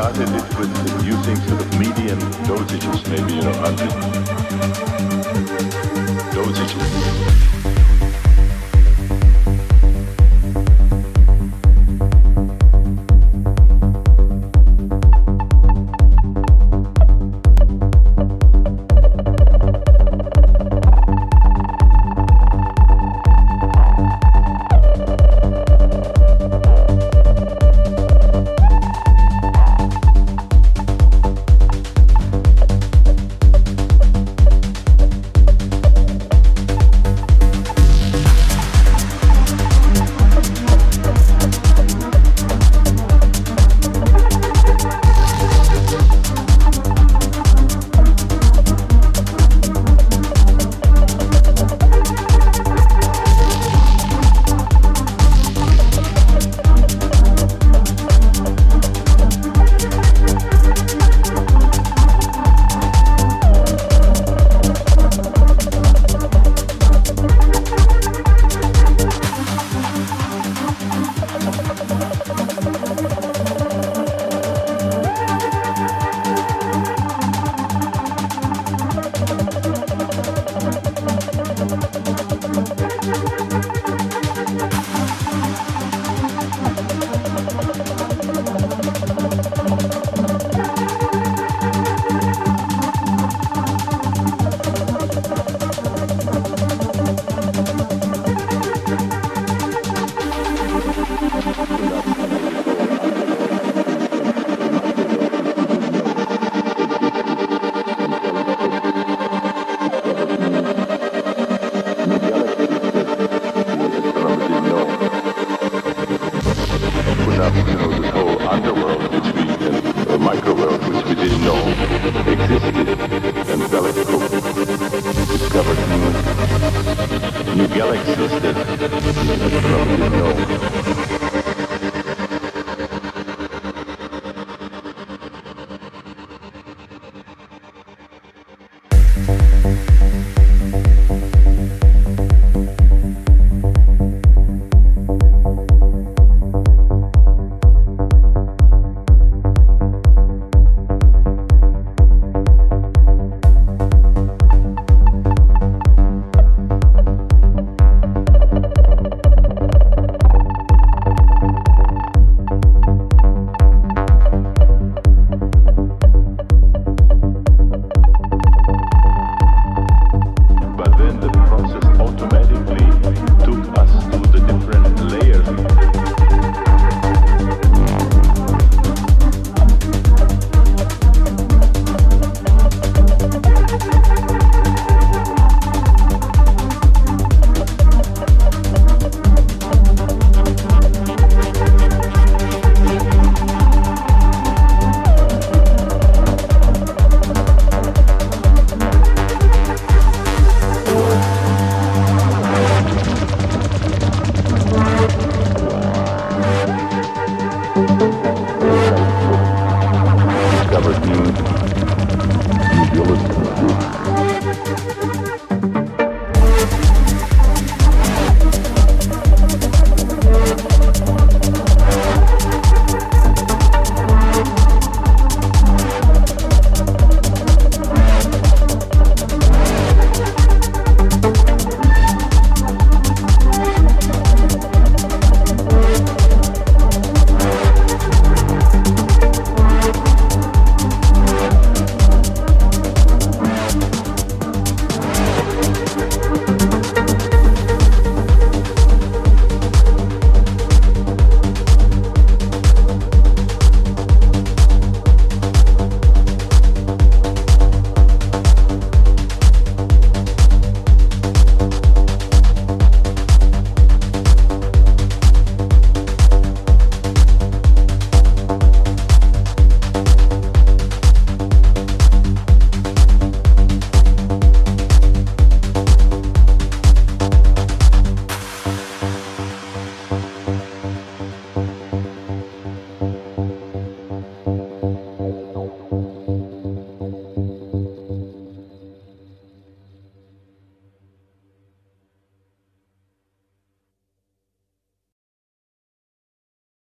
started it with using sort of medium dosages, maybe, you know, 100 dosages.